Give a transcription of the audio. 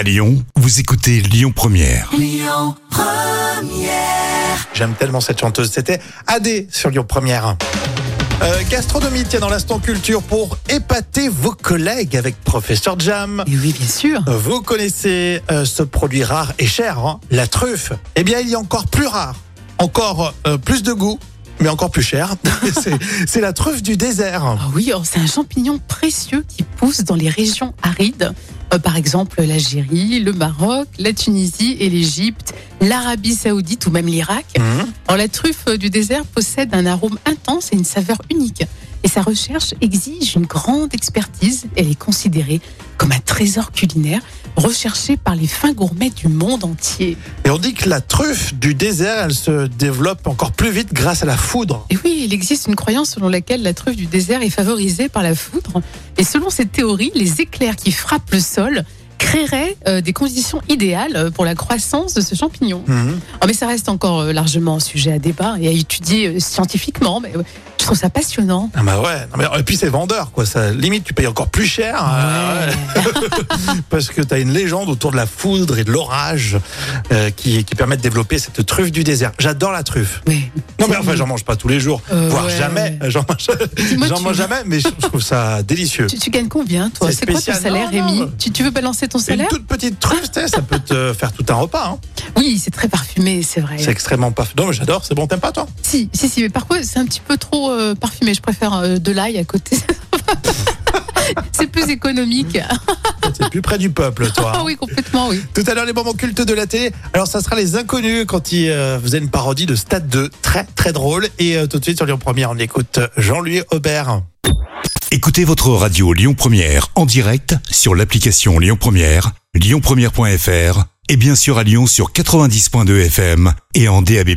À Lyon, vous écoutez Lyon Première. J'aime tellement cette chanteuse. C'était AD sur Lyon Première. Euh, gastronomie, tiens, dans l'instant culture pour épater vos collègues avec Professeur Jam. Et oui, bien sûr. Vous connaissez euh, ce produit rare et cher, hein, la truffe. Eh bien, il y a encore plus rare, encore euh, plus de goût, mais encore plus cher. C'est- C'est la truffe du désert. Ah oui, oh, c'est un champignon précieux qui pousse dans les régions arides. Euh, par exemple, l'Algérie, le Maroc, la Tunisie et l'Égypte, l'Arabie Saoudite ou même l'Irak. Alors, la truffe du désert possède un arôme intense et une saveur unique. Et sa recherche exige une grande expertise. Elle est considérée comme un trésor culinaire recherché par les fins gourmets du monde entier. Et on dit que la truffe du désert, elle se développe encore plus vite grâce à la foudre. Et oui, il existe une croyance selon laquelle la truffe du désert est favorisée par la foudre. Et selon cette théorie, les éclairs qui frappent le sol créeraient euh, des conditions idéales euh, pour la croissance de ce champignon. Mhm. Oh, mais ça reste encore euh, largement un sujet à débat et à étudier euh, scientifiquement. Mais je trouve ça passionnant. Ah bah ouais, non, mais, et puis c'est vendeur quoi, ça limite tu payes encore plus cher euh, parce que tu as une légende autour de la foudre et de l'orage euh, qui, qui permet de développer cette truffe du désert. J'adore la truffe. Ouais. Non mais enfin j'en mange pas tous les jours, Euh, voire ouais. jamais. J'en mange, j'en mange jamais, mais je je trouve ça délicieux. Tu, tu gagnes combien, toi C'est quoi ton salaire, Non, non. Rémi tu, tu veux balancer ton Une salaire toute petite truffe, ça peut te faire tout un repas. hein. Oui, c'est très parfumé, c'est vrai. C'est extrêmement pas. Non mais j'adore, c'est bon, t'aimes pas toi? Si, si, si, mais par contre, c'est un petit peu trop euh, parfumé. Je préfère euh, de l'ail à côté. c'est plus économique. C'est plus près du peuple toi. Ah oui, complètement, oui. Tout à l'heure, les moments cultes de la télé. Alors, ça sera les inconnus quand ils euh, faisaient une parodie de Stade 2. Très, très drôle. Et euh, tout de suite, sur Lyon Première, on écoute Jean-Louis Aubert. Écoutez votre radio Lyon Première en direct sur l'application Lyon Première, lyonpremière.fr et bien sûr à Lyon sur 90.2 FM et en DAB+.